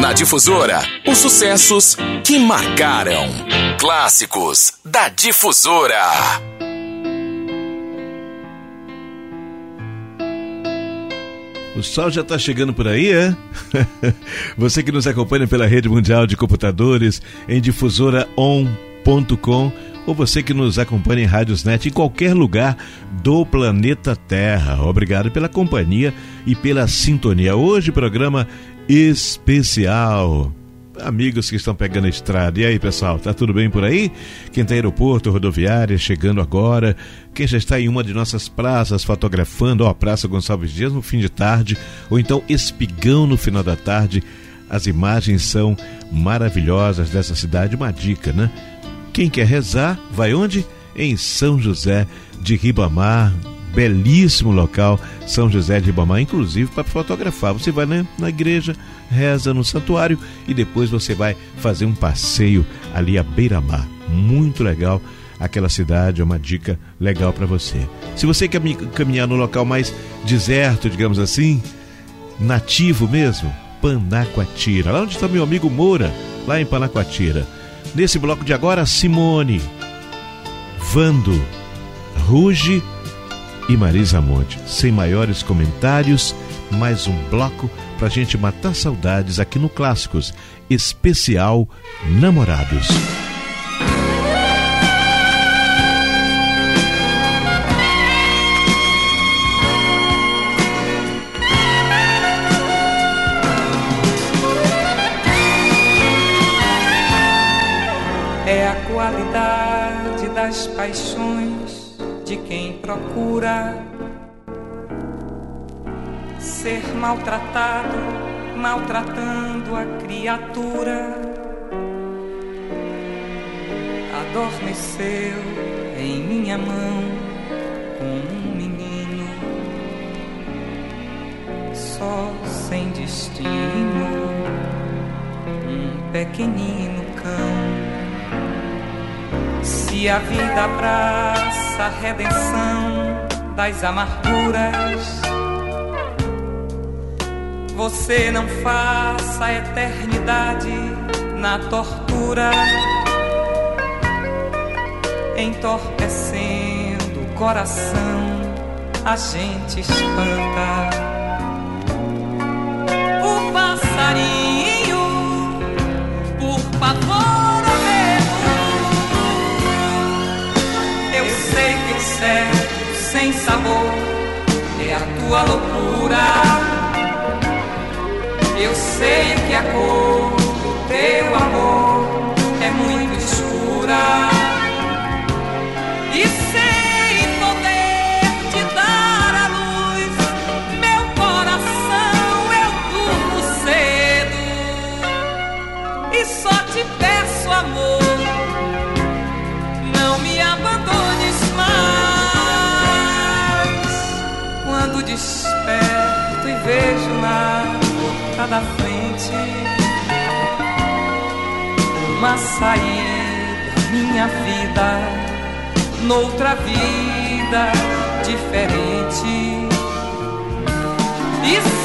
Na Difusora, os sucessos que marcaram. Clássicos da Difusora. O sol já está chegando por aí, é? Você que nos acompanha pela rede mundial de computadores em difusoraon.com ou você que nos acompanha em Rádiosnet em qualquer lugar do planeta Terra. Obrigado pela companhia e pela sintonia. Hoje, programa especial. Amigos que estão pegando a estrada. E aí, pessoal, tá tudo bem por aí? Quem está aeroporto, rodoviária, chegando agora. Quem já está em uma de nossas praças fotografando, ó, Praça Gonçalves Dias no fim de tarde, ou então Espigão no final da tarde. As imagens são maravilhosas dessa cidade. Uma dica, né? Quem quer rezar, vai onde? Em São José de Ribamar, belíssimo local, São José de Ribamar, inclusive para fotografar. Você vai né, na igreja, reza no santuário e depois você vai fazer um passeio ali à beira-mar. Muito legal aquela cidade, é uma dica legal para você. Se você quer caminhar no local mais deserto, digamos assim, nativo mesmo, Panacoatira, lá onde está meu amigo Moura, lá em Panacoatira. Nesse bloco de agora, Simone, Vando, Ruge e Marisa Monte. Sem maiores comentários, mais um bloco pra gente matar saudades aqui no Clássicos, especial Namorados. É a qualidade das paixões de quem procura ser maltratado, maltratando a criatura. Adormeceu em minha mão como um menino, só sem destino, um pequenino cão. Se a vida abraça a redenção das amarguras, você não faça a eternidade na tortura, entorpecendo o coração, a gente espanta. O passarinho, por favor. Sem sabor, é a tua loucura. Eu sei que a cor do teu amor vejo na porta da frente uma saída, minha vida, noutra vida diferente. E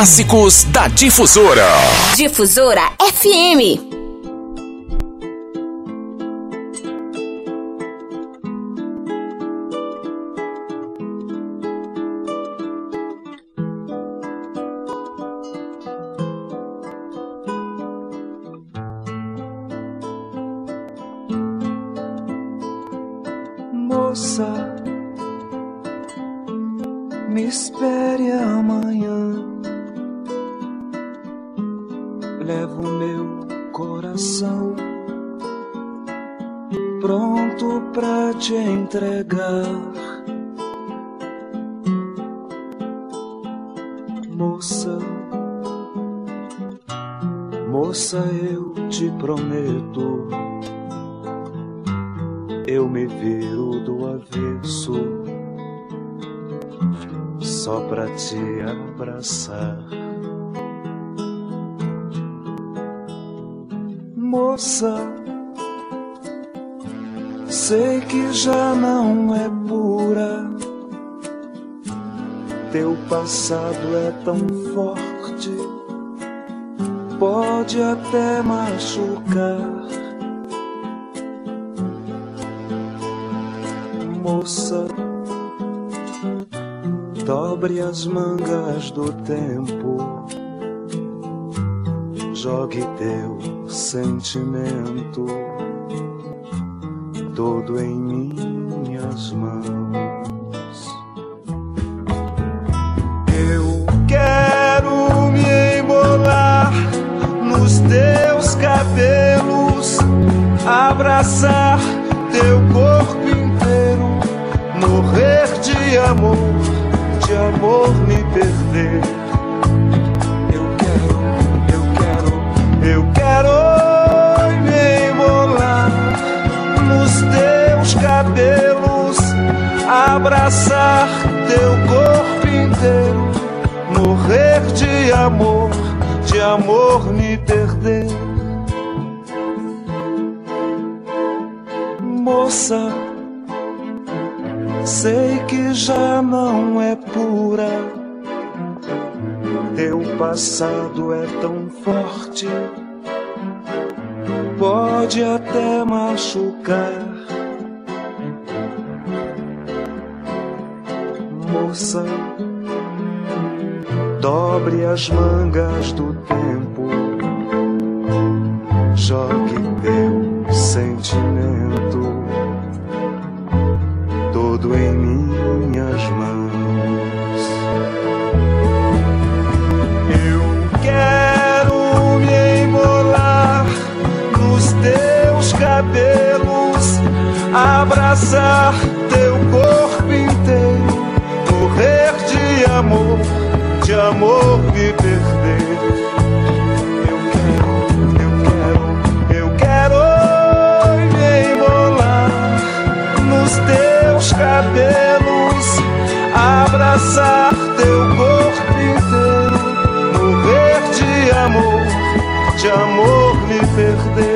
Clássicos da Difusora. Difusora FM. te entregar. Moça, moça, eu te prometo, eu me viro do avesso só pra te abraçar. Moça, já não é pura. Teu passado é tão forte, pode até machucar. Moça, dobre as mangas do tempo, jogue teu sentimento todo em minhas mãos. Morrer de amor, de amor me perder. Moça, sei que já não é pura. Teu passado é tão forte, pode até machucar força. Dobre as mangas do tempo, jogue teu sentimento todo em minhas mãos. Eu quero me embolar nos teus cabelos, abraçar teu corpo inteiro morrer de amor, de amor me perder. Eu quero, eu quero, eu quero me embolar nos teus cabelos, abraçar teu corpo inteiro, morrer de amor, de amor me perder.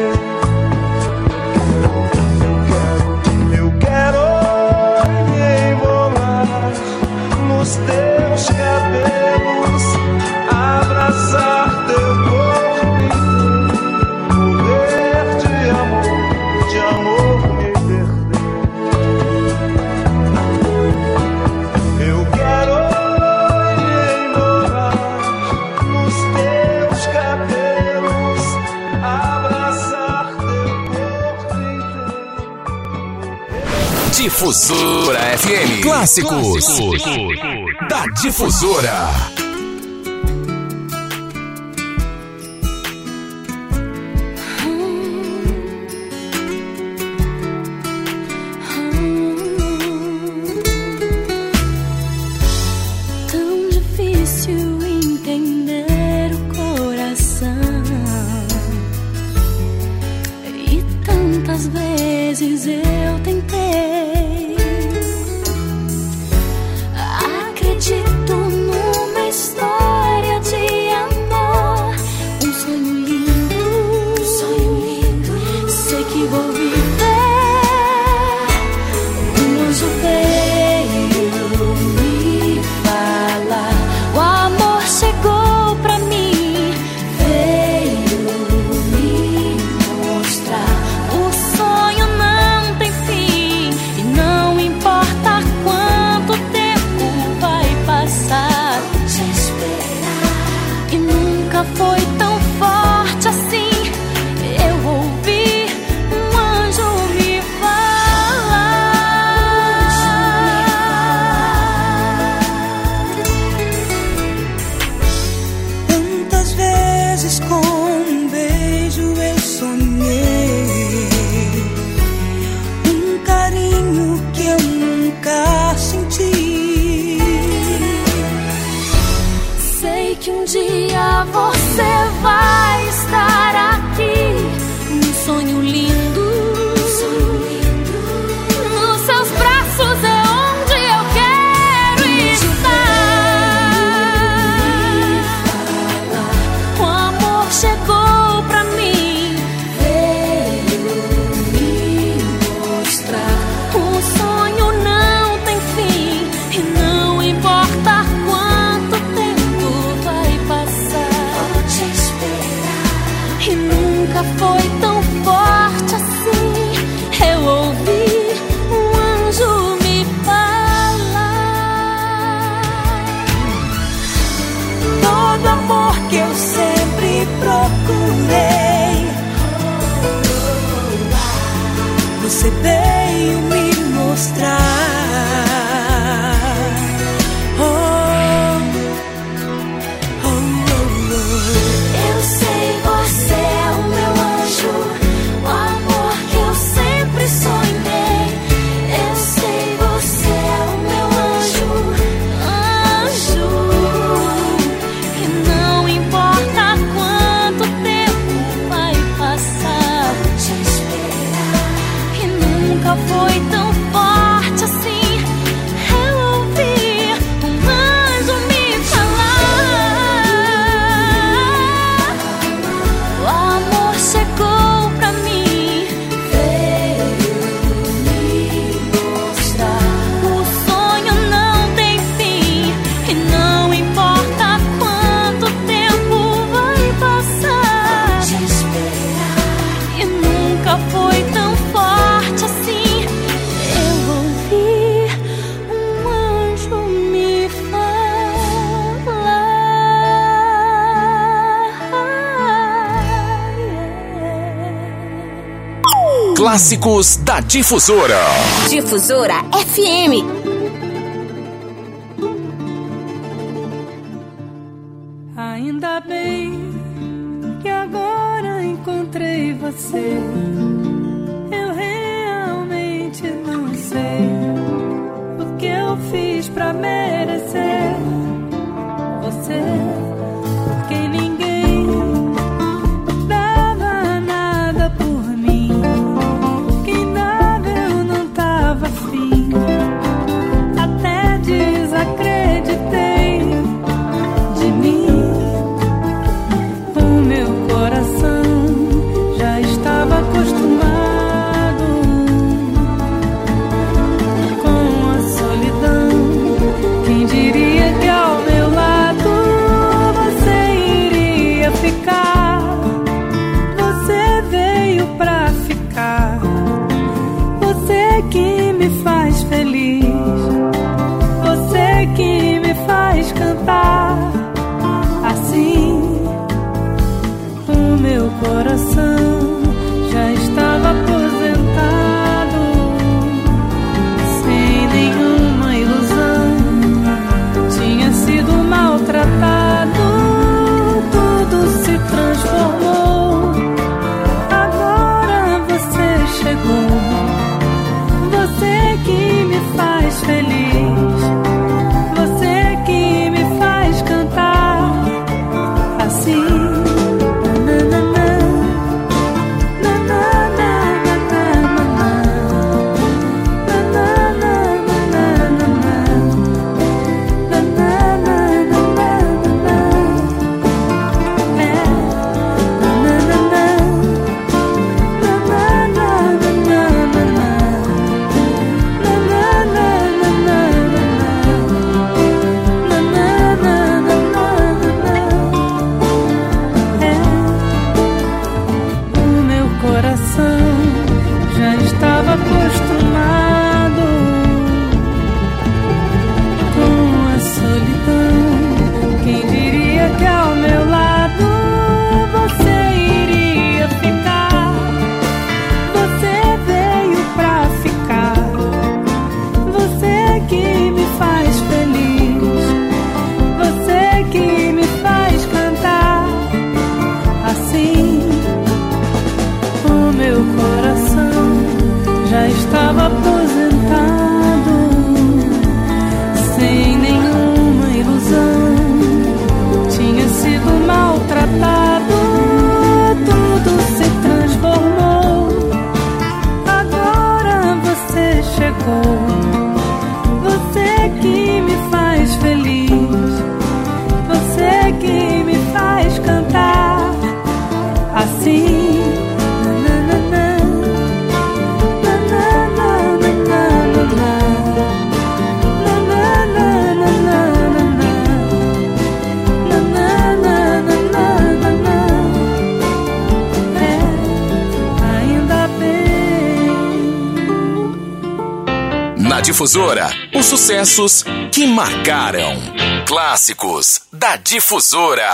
Difusora FM. Clássicos, Clássicos. da Difusora. Clássicos da Difusora. Difusora FM. Ainda bem que agora encontrei você. coração. Difusora, os sucessos que marcaram. Clássicos da Difusora.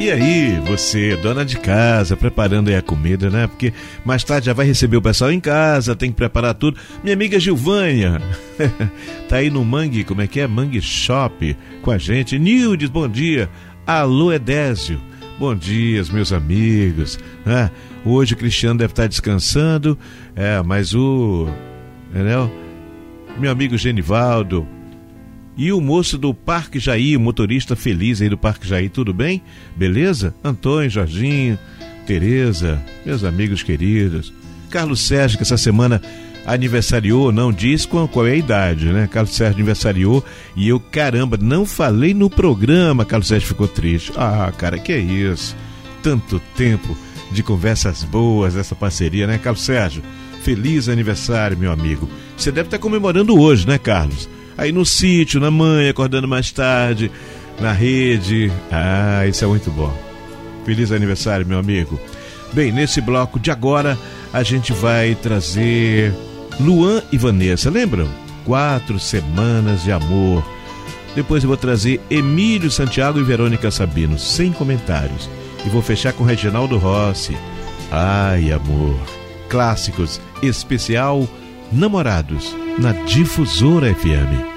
E aí, você, dona de casa, preparando aí a comida, né? Porque mais tarde já vai receber o pessoal em casa, tem que preparar tudo. Minha amiga Gilvânia, tá aí no Mangue, como é que é? Mangue Shop com a gente. Nildes, bom dia. Alô, Edésio. Bom dia, meus amigos. Né? Hoje o Cristiano deve estar descansando, é, mas o. Entendeu? Meu amigo Genivaldo, e o moço do Parque Jair, motorista feliz aí do Parque Jair, tudo bem? Beleza? Antônio, Jorginho, Tereza, meus amigos queridos. Carlos Sérgio, que essa semana aniversariou, não diz qual, qual é a idade, né? Carlos Sérgio aniversariou e eu, caramba, não falei no programa. Carlos Sérgio ficou triste. Ah, cara, que é isso? Tanto tempo de conversas boas, essa parceria, né, Carlos Sérgio? Feliz aniversário, meu amigo. Você deve estar comemorando hoje, né, Carlos? aí no sítio, na mãe, acordando mais tarde, na rede. Ah, isso é muito bom. Feliz aniversário, meu amigo. Bem, nesse bloco de agora, a gente vai trazer Luan e Vanessa, lembram? Quatro semanas de amor. Depois eu vou trazer Emílio Santiago e Verônica Sabino, sem comentários. E vou fechar com Reginaldo Rossi. Ai, amor. Clássicos, especial Namorados na Difusora FM.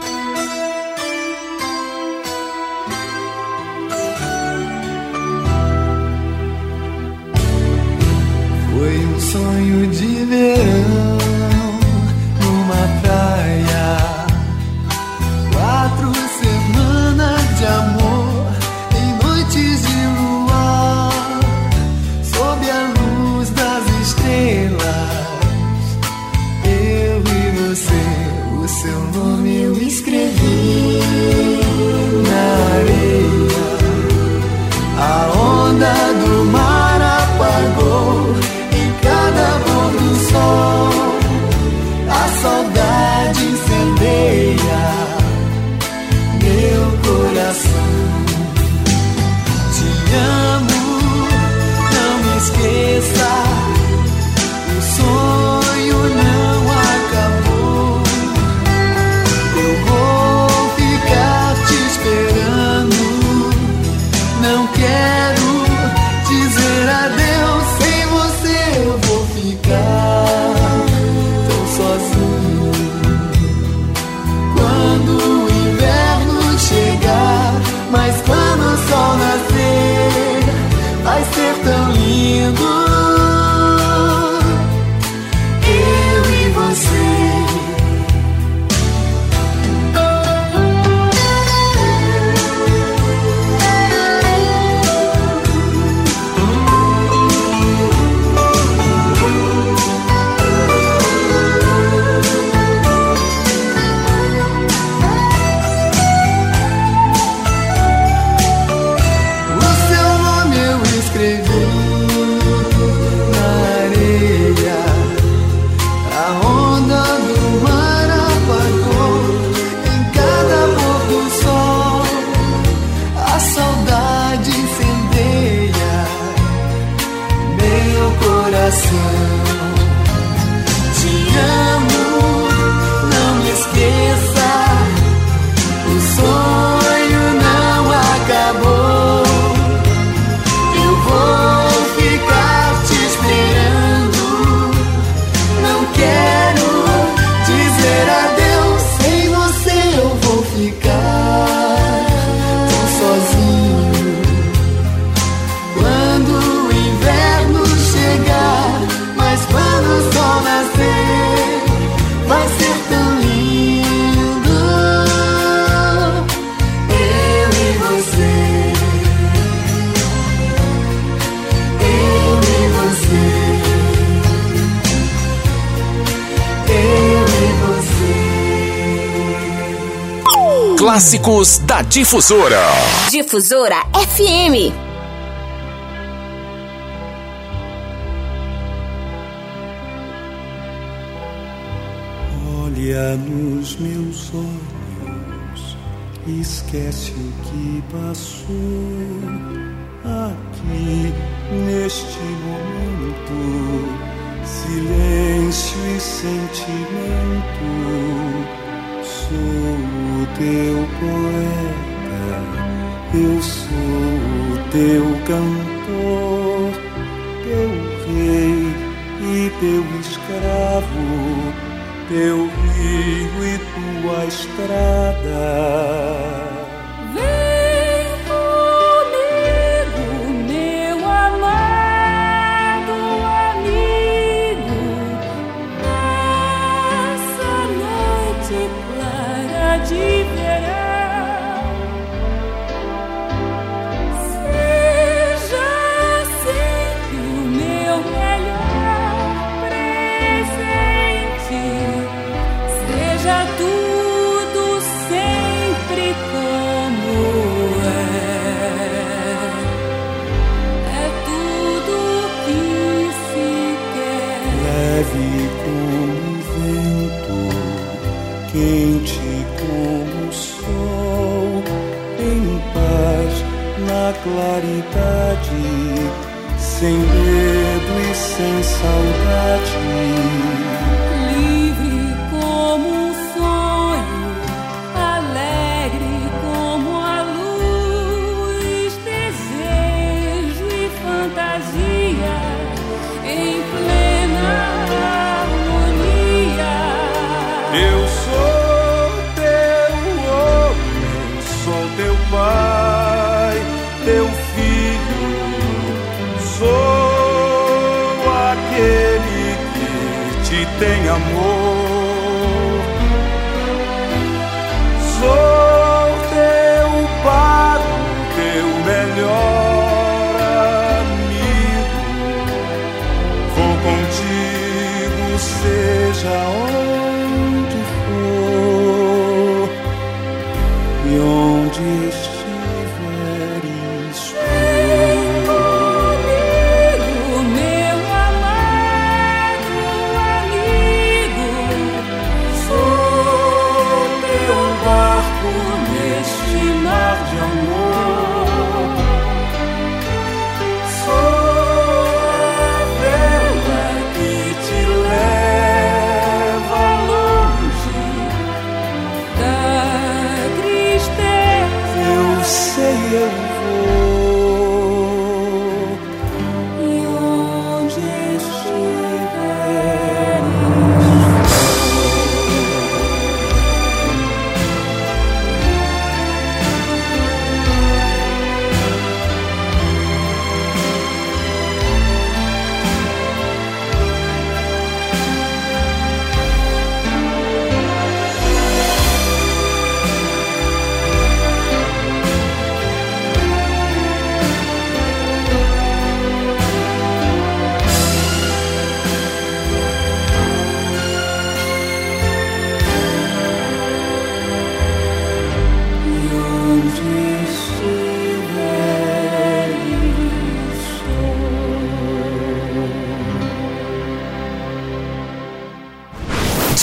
Foi um sonho de verão clássicos da Difusora. Difusora FM. Olha nos meus olhos, esquece o que passou claridade, sem medo e sem saudade.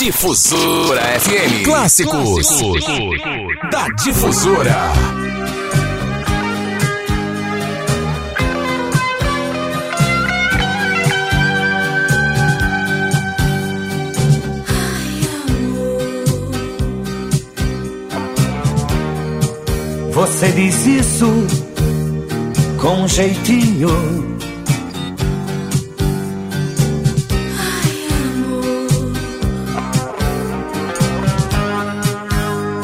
Difusora FM. Clássicos da Difusora. Você diz isso com um jeitinho.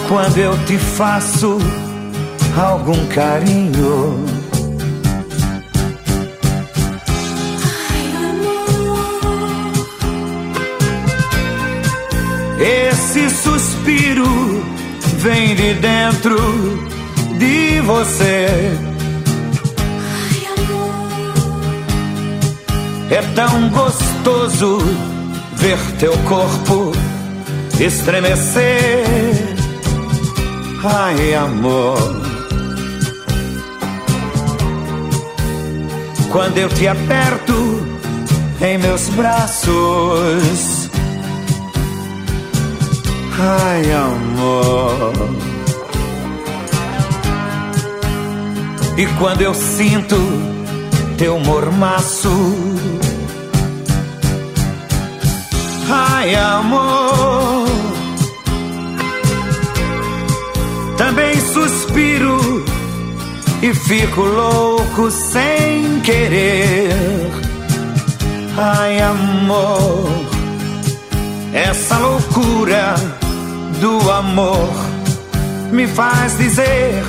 Quando eu te faço algum carinho. Esse suspiro vem de dentro de você. É tão gostoso ver teu corpo estremecer. Ai, amor. Quando eu te aperto em meus braços. Ai, amor. E quando eu sinto teu mormaço. Ai, amor. Também suspiro e fico louco sem querer. Ai, amor, essa loucura do amor me faz dizer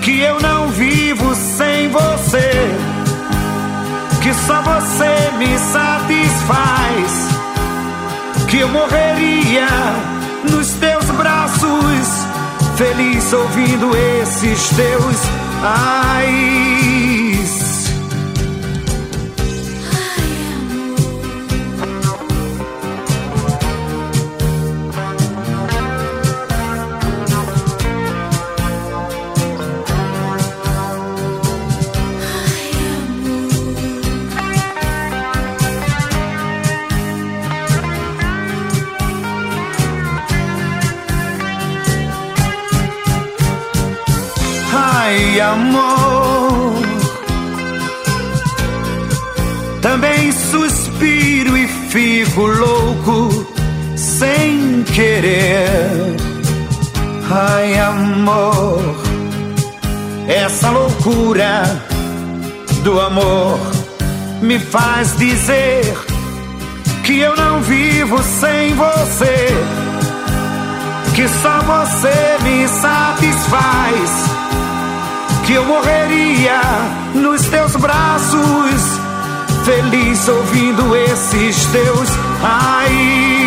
que eu não vivo sem você, que só você me satisfaz, que eu morreria nos teus braços, feliz ouvindo esses teus ais. Amor. Também suspiro e fico louco sem querer. Ai, amor. Essa loucura do amor me faz dizer que eu não vivo sem você. Que só você me satisfaz que eu morreria nos teus braços, feliz ouvindo esses teus ais.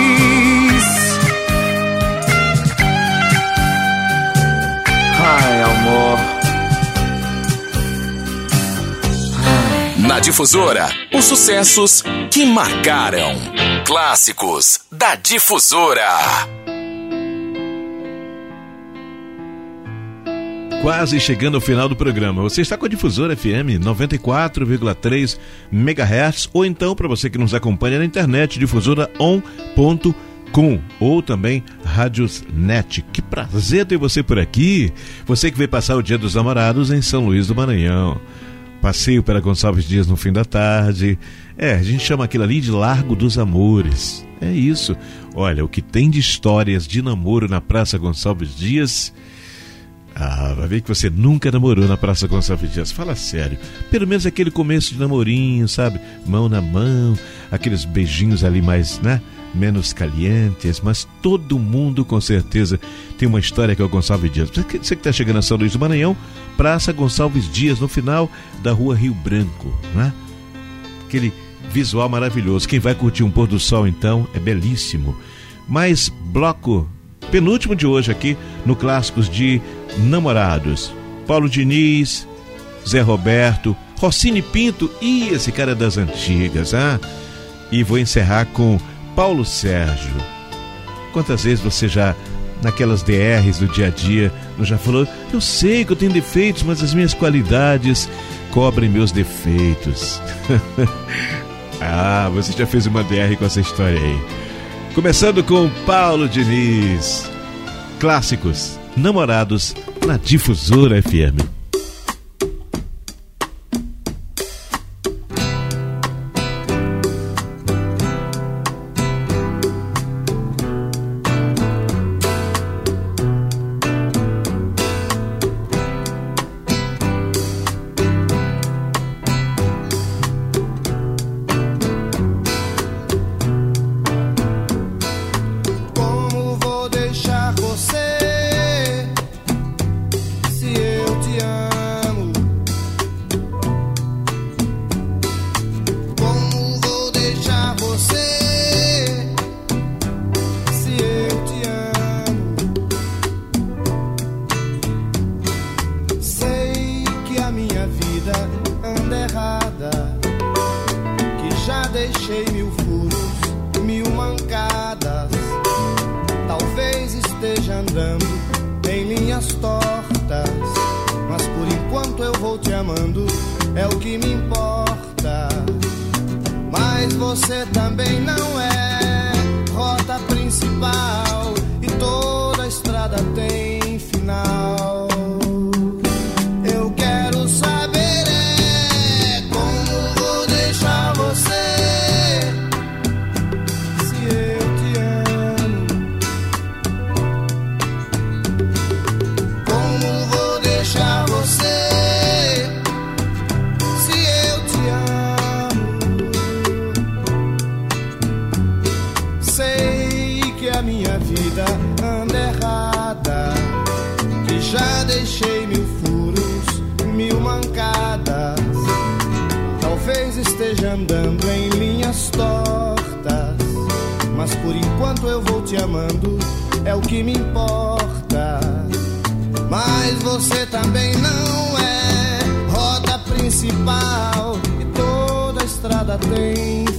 Ai, amor. Na difusora, os sucessos que marcaram. Clássicos da difusora. Quase chegando ao final do programa. Você está com a Difusora FM 94,3 MHz ou então para você que nos acompanha na internet difusora.on.com ou também Rádiosnet. Que prazer ter você por aqui. Você que veio passar o Dia dos Namorados em São Luís do Maranhão. Passeio pela Gonçalves Dias no fim da tarde. É, a gente chama aquilo ali de Largo dos Amores. É isso. Olha, o que tem de histórias de namoro na Praça Gonçalves Dias ah, vai ver que você nunca namorou na Praça Gonçalves Dias. Fala sério. Pelo menos aquele começo de namorinho, sabe? Mão na mão, aqueles beijinhos ali mais, né? Menos calientes, mas todo mundo com certeza tem uma história que é o Gonçalves Dias. Você que está chegando a São Luís do Maranhão, Praça Gonçalves Dias, no final da rua Rio Branco, né? Aquele visual maravilhoso. Quem vai curtir um pôr do sol então é belíssimo. Mais bloco penúltimo de hoje aqui no Clássicos de Namorados. Paulo Diniz, Zé Roberto, Rossini Pinto e esse cara é das antigas, ah? E vou encerrar com Paulo Sérgio. Quantas vezes você já, naquelas DRs do dia a dia, já falou: Eu sei que eu tenho defeitos, mas as minhas qualidades cobrem meus defeitos. ah, você já fez uma DR com essa história aí. Começando com Paulo Diniz. Clássicos, namorados na Difusora FM.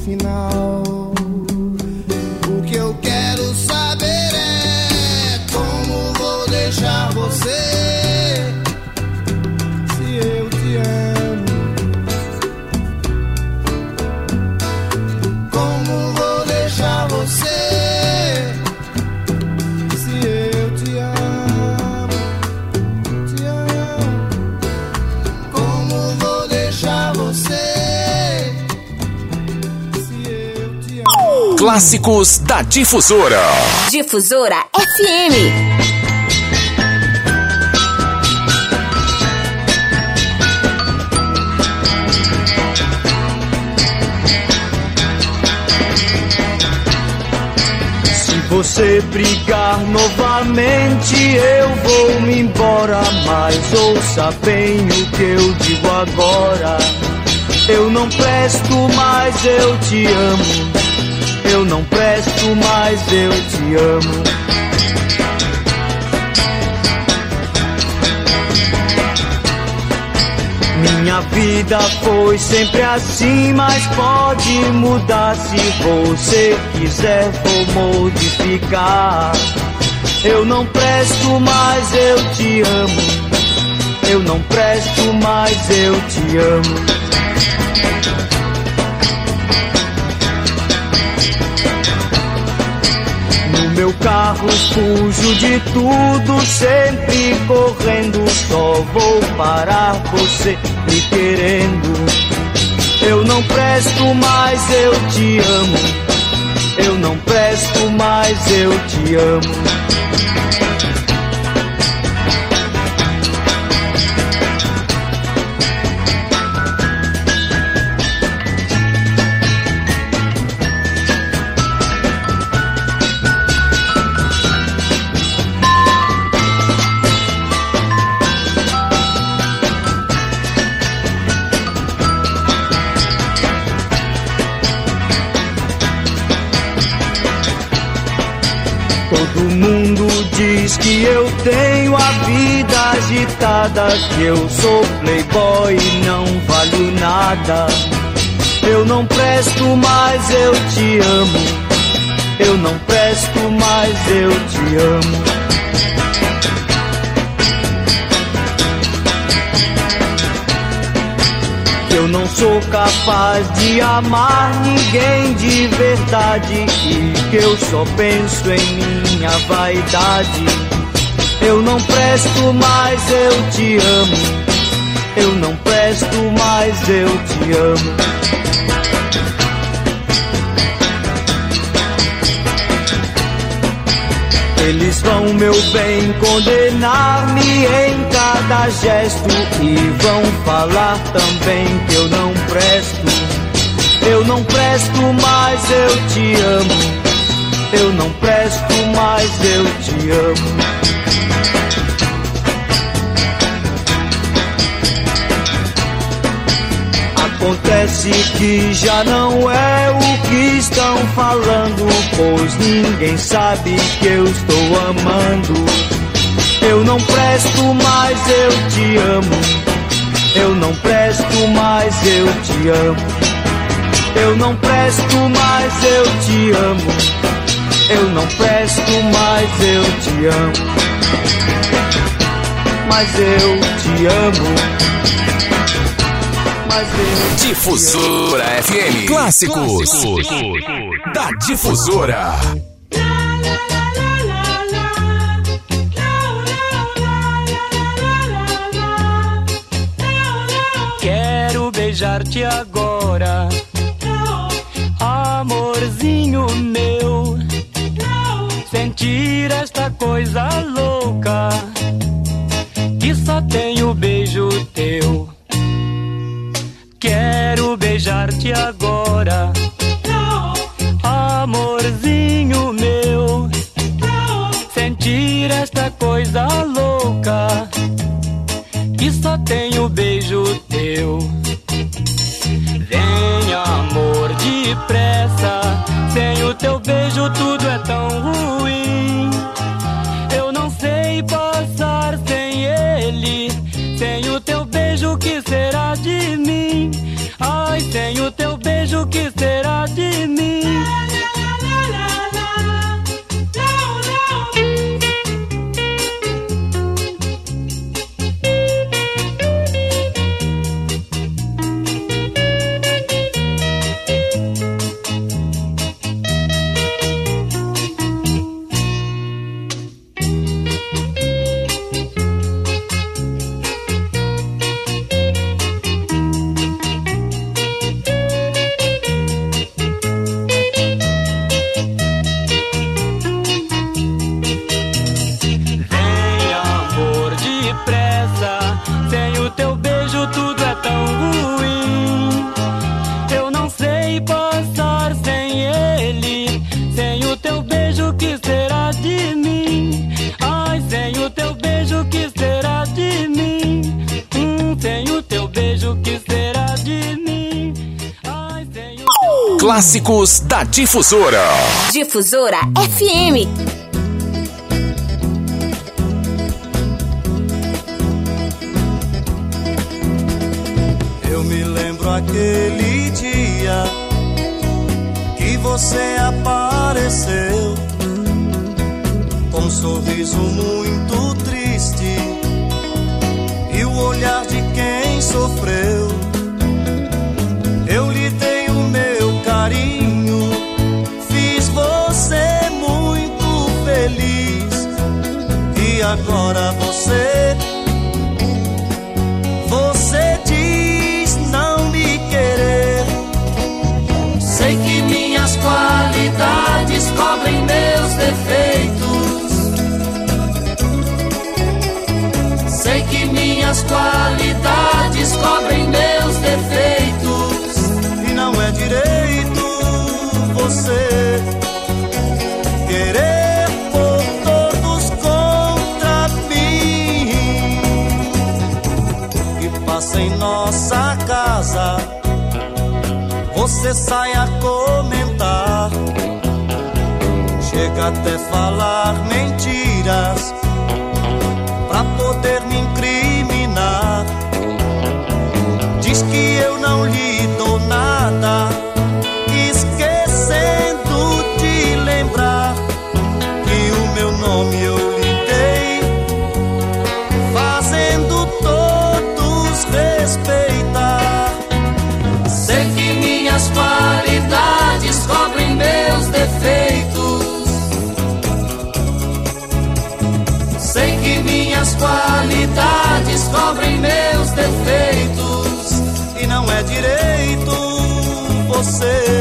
Final. Clássicos da Difusora. Difusora FM. Se você brigar novamente, eu vou me embora. Mas ouça bem o que eu digo agora. Eu não presto, mas eu te amo. Eu não presto, mas eu te amo. Minha vida foi sempre assim, mas pode mudar se você quiser, vou modificar. Eu não presto, mas eu te amo. Eu não presto, mas eu te amo. Meu carro fujo de tudo, sempre correndo. Só vou parar você me querendo. Eu não presto mais, eu te amo. Eu não presto mais, eu te amo. Que eu tenho a vida agitada, que eu sou playboy e não valho nada. Eu não presto mais, eu te amo. Eu não presto mais, eu te amo. Eu não sou capaz de amar ninguém de verdade e que eu só penso em minha vaidade. Eu não presto mais, eu te amo. Eu não presto mais, eu te amo. Eles vão, meu bem, condenar-me em cada gesto e vão falar também que eu não presto. Eu não presto mais, eu te amo. Eu não presto mais, eu te amo. Acontece que já não é o que estão falando, pois ninguém sabe que eu estou amando. Eu não presto mais, eu te amo. Eu não presto mais, eu te amo. Eu não presto mais, eu te amo. Eu não presto mais, eu te amo. Mas eu te amo. Difusora FM. Clássicos, Clássicos. da Difusora. Quero beijar-te agora, amorzinho meu. Sentir esta coisa louca que só tem o beijo teu. beijar-te agora. Amorzinho meu, sentir esta coisa louca que só tem o beijo teu. Vem, amor, depressa, sem o teu beijo tudo é tão ruim. da Difusora. Difusora FM. você sai a comentar. Chega até falar mentiras você.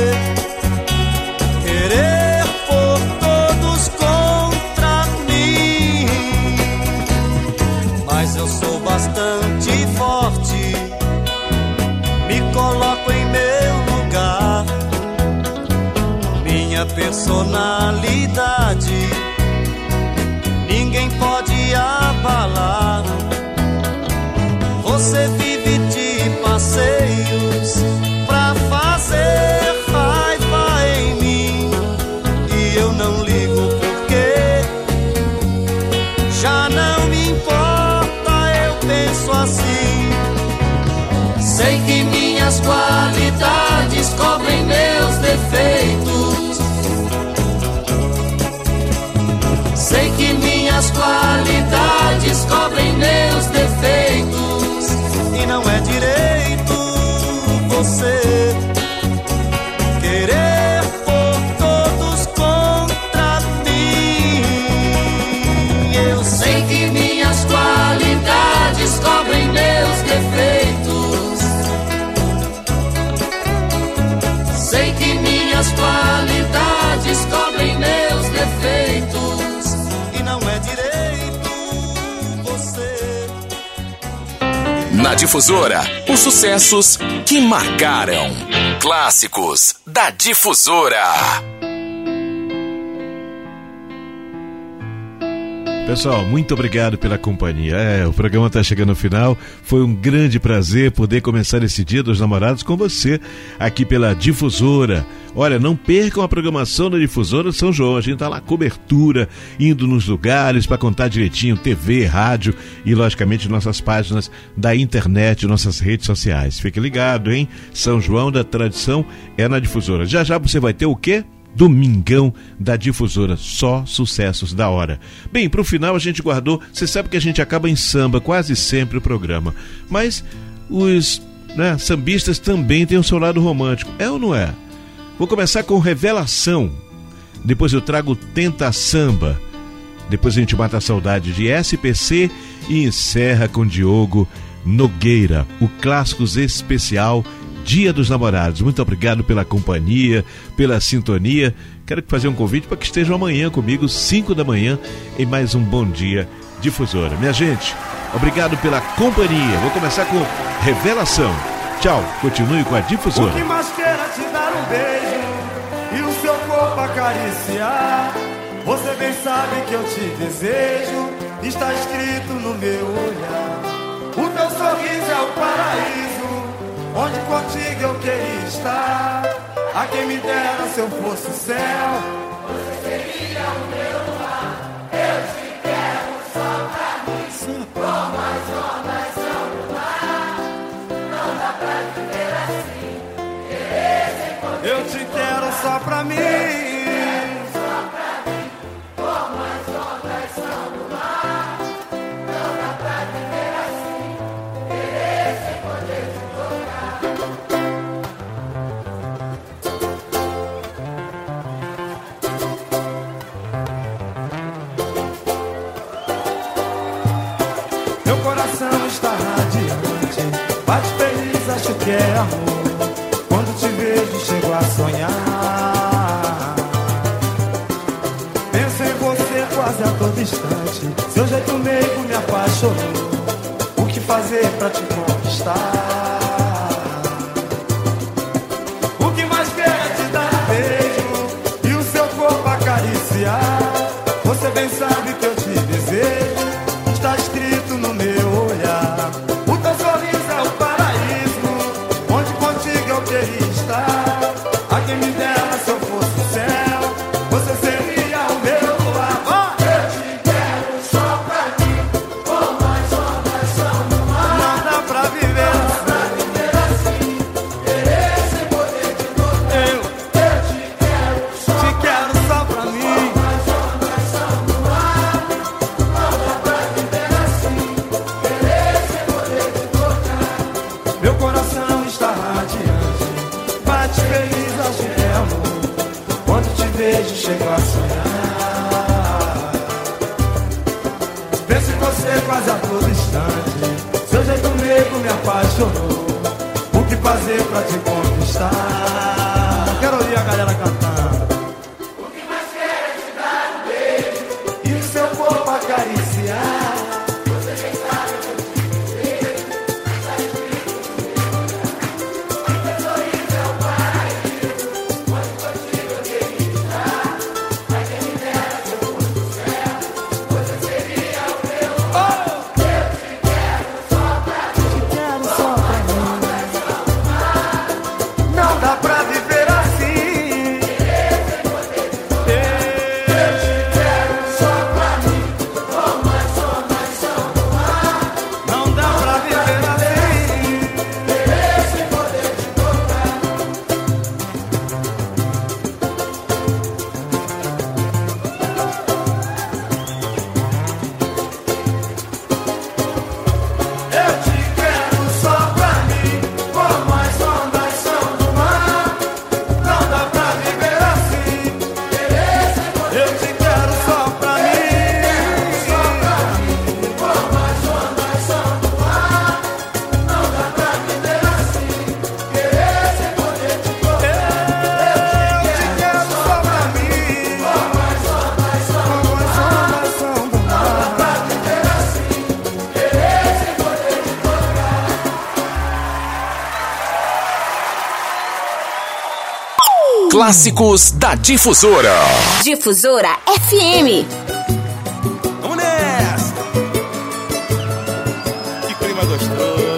Difusora, os sucessos que marcaram. Clássicos da Difusora. Pessoal, muito obrigado pela companhia. É, o programa está chegando ao final. Foi um grande prazer poder começar esse Dia dos Namorados com você aqui pela Difusora. Olha, não percam a programação da Difusora São João. A gente tá lá cobertura, indo nos lugares para contar direitinho TV, rádio e logicamente nossas páginas da internet, nossas redes sociais. Fique ligado, hein? São João da Tradição é na Difusora. Já já você vai ter o quê? Domingão da Difusora, só sucessos da hora. Bem, para o final a gente guardou, você sabe que a gente acaba em samba quase sempre o programa, mas os né, sambistas também têm o seu lado romântico, é ou não é? Vou começar com Revelação, depois eu trago Tenta Samba, depois a gente mata a saudade de SPC e encerra com Diogo Nogueira, o Clássicos Especial Dia dos Namorados. Muito obrigado pela companhia, pela sintonia. Quero fazer um convite para que estejam amanhã comigo, 5 da manhã, em mais um Bom Dia Difusora. Minha gente, obrigado pela companhia. Vou começar com Revelação. Tchau, continue com a Difusora. O que mais queira te dar um beijo e o seu corpo acariciar. Você bem sabe que eu te desejo, está escrito no meu olhar. O teu sorriso é o paraíso onde contigo eu queria estar. A quem me dera se eu fosse o céu, você seria o meu lar. Eu te quero só pra mim, como as ondas são do mar. Não dá pra viver assim, querer. Eu te quero só pra mim. Instante. Seu jeito meigo me apaixonou. O que fazer pra te conquistar? clássicos da Difusora. Difusora FM. Vamos nessa! Que clima gostoso!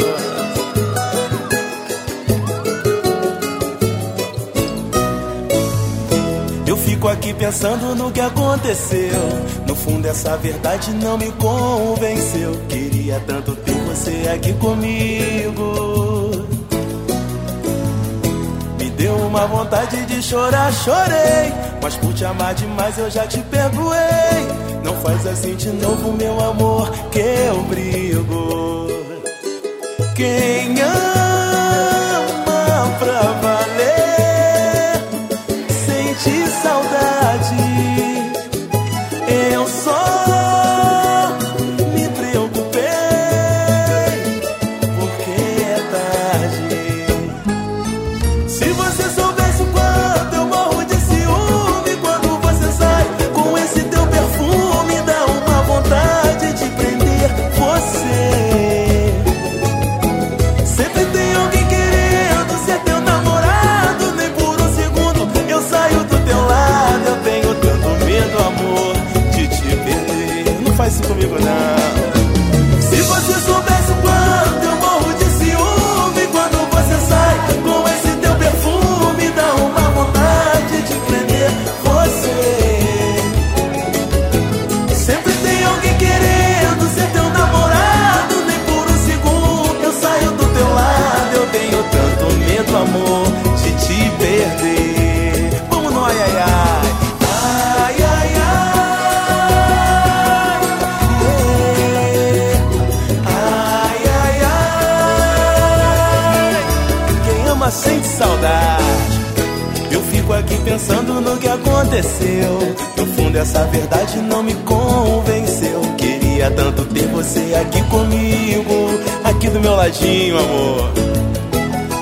Eu fico aqui pensando no que aconteceu. No fundo, essa verdade não me convenceu. Queria tanto ter você aqui comigo. Uma vontade de chorar, chorei. Mas por te amar demais eu já te perdoei. Não faz assim de novo, meu amor, que eu brigo. Quem ama aconteceu. No fundo, essa verdade não me convenceu. Queria tanto ter você aqui comigo, aqui do meu ladinho, amor.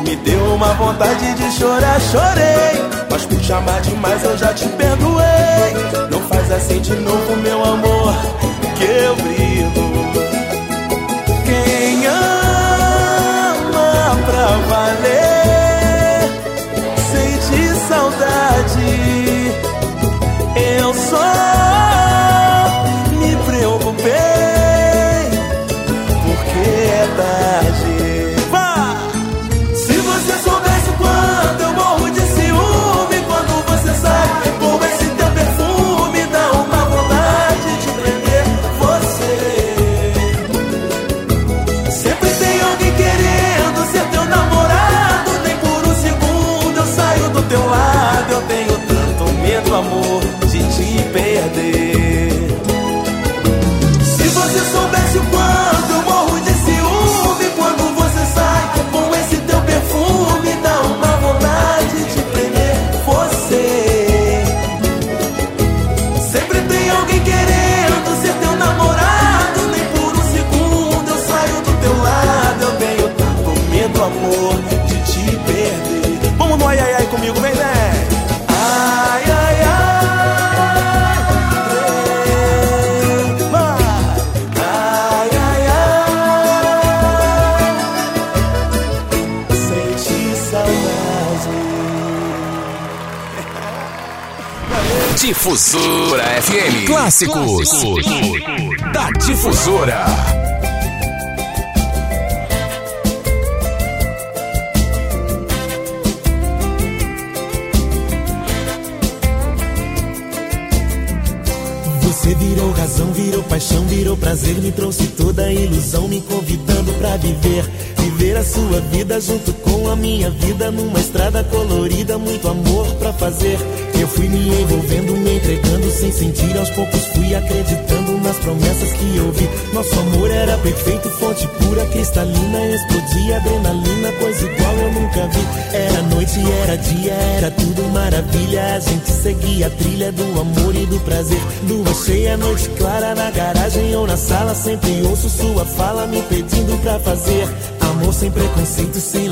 Me deu uma vontade de chorar, chorei. Mas por chamar demais eu já te perdoei. Não faz assim de novo, meu amor, que eu brigo. Difusora FM. Clássicos. Da Difusora. Você virou razão, virou paixão, virou prazer, me trouxe toda a ilusão, me convidando pra viver. Viver a sua vida junto com a minha vida, numa estrada colorida, muito amor pra fazer. Eu fui me envolvendo, me entregando sem sentir, aos poucos fui acreditando nas promessas que ouvi. Nosso amor era perfeito, fonte pura, cristalina, explodia adrenalina, coisa igual eu nunca vi. Era noite, era dia, era tudo maravilha. A gente seguia a trilha do amor e do prazer. Lua cheia, noite clara na garagem ou na sala. Sempre ouço sua fala me pedindo pra fazer. Amor sem preconceito, sem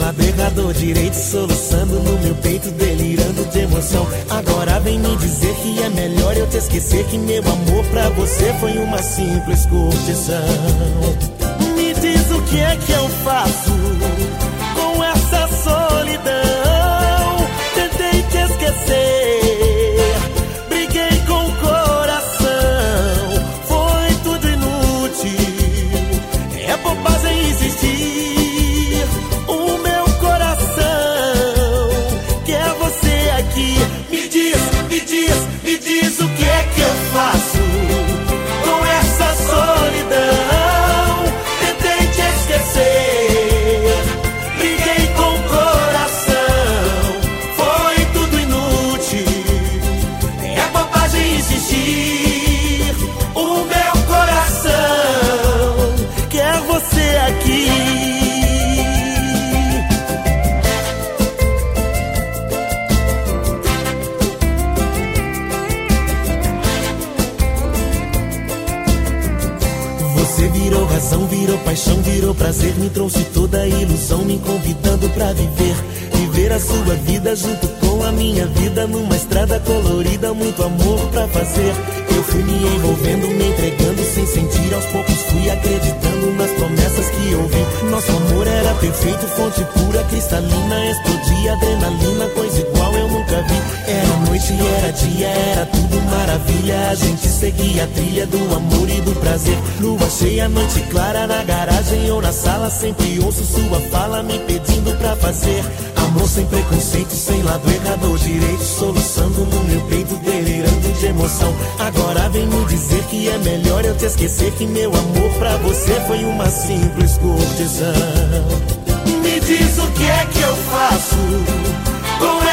ou direito. Soluçando no meu peito, delirando de emoção. Agora vem me dizer que é melhor eu te esquecer. Que meu amor pra você foi uma simples curtição. Me diz o que é que eu faço Cheia, noite clara na garagem ou na sala. Sempre ouço sua fala me pedindo pra fazer. Amor sem preconceito, sem lado errado ou direito. Soluçando no meu peito, delirando de emoção. Agora vem me dizer que é melhor eu te esquecer. Que meu amor pra você foi uma simples curtição. Me diz o que é que eu faço com essa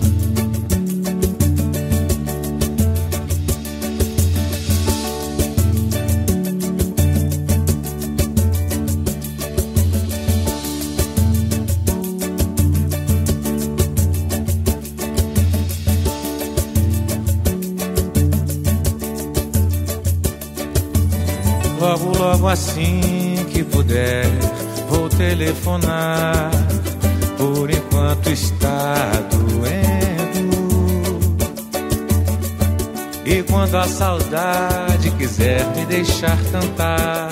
Deixar cantar,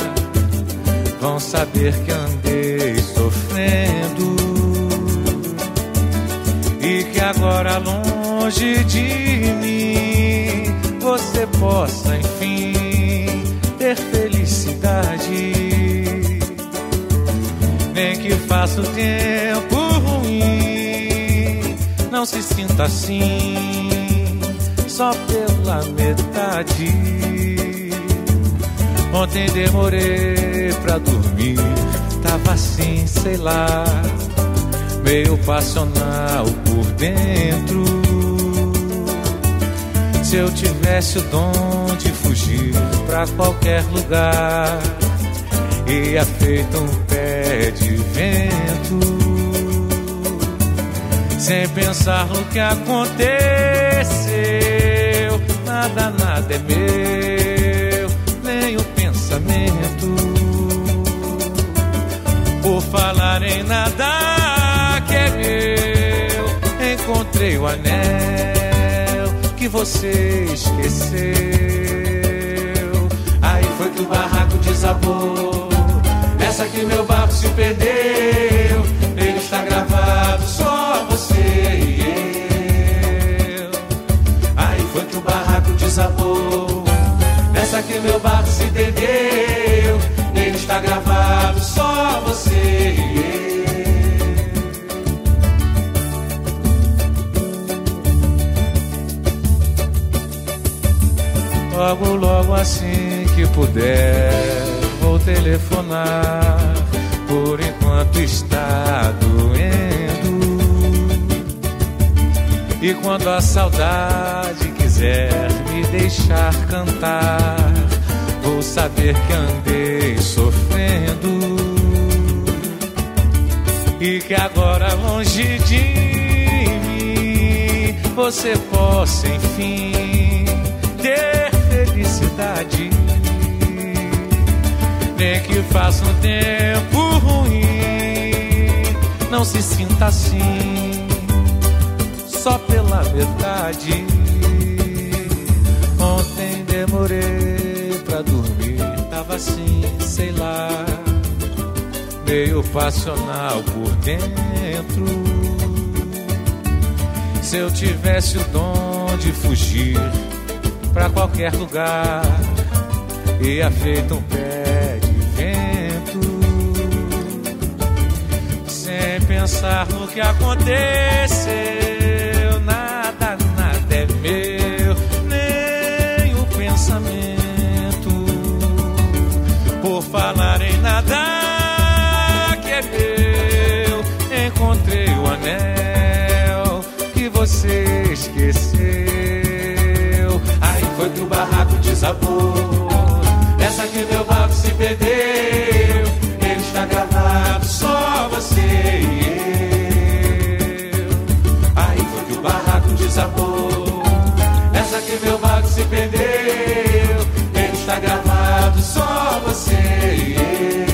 vão saber que andei sofrendo. E que agora longe de mim você possa enfim ter felicidade. Nem que faça o tempo ruim, não se sinta assim, só pela metade. Ontem demorei pra dormir, tava assim, sei lá, meio passional por dentro. Se eu tivesse o dom de fugir pra qualquer lugar, ia feito um pé de vento, sem pensar no que aconteceu. Nada, nada é meu, pensamento. Por falar em nada que é meu, encontrei o anel que você esqueceu. Aí foi que o barraco desabou. Nessa que meu barco se perdeu. Nele está gravado só você e eu. Aí foi que o barraco desabou. Nessa que meu barco se perdeu. Nele está gravado só você e eu. Logo, logo assim que puder, vou telefonar. Por enquanto está doendo. E quando a saudade quiser me deixar cantar, vou saber que andei sofrendo. E que agora longe de mim você possa enfim ter felicidade. Nem que faça um tempo ruim, não se sinta assim, só pela metade. Demorei pra dormir, tava assim, sei lá, meio passional por dentro. Se eu tivesse o dom de fugir pra qualquer lugar, ia feito um pé de vento, sem pensar no que aconteceu. Você esqueceu. Aí foi que o barraco desabou. Essa que meu barco se perdeu. Ele está gravado, só você e eu. Aí foi que o barraco desabou. Essa que meu barco se perdeu. Ele está gravado, só você e eu.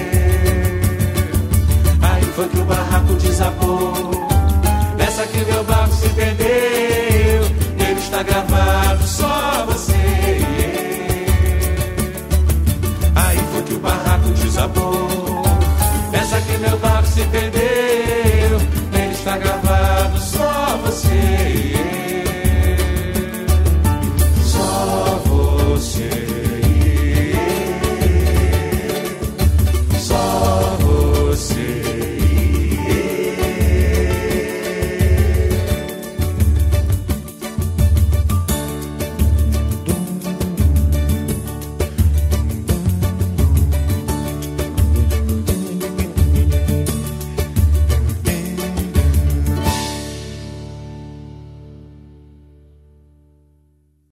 Aí foi que o barraco desabou.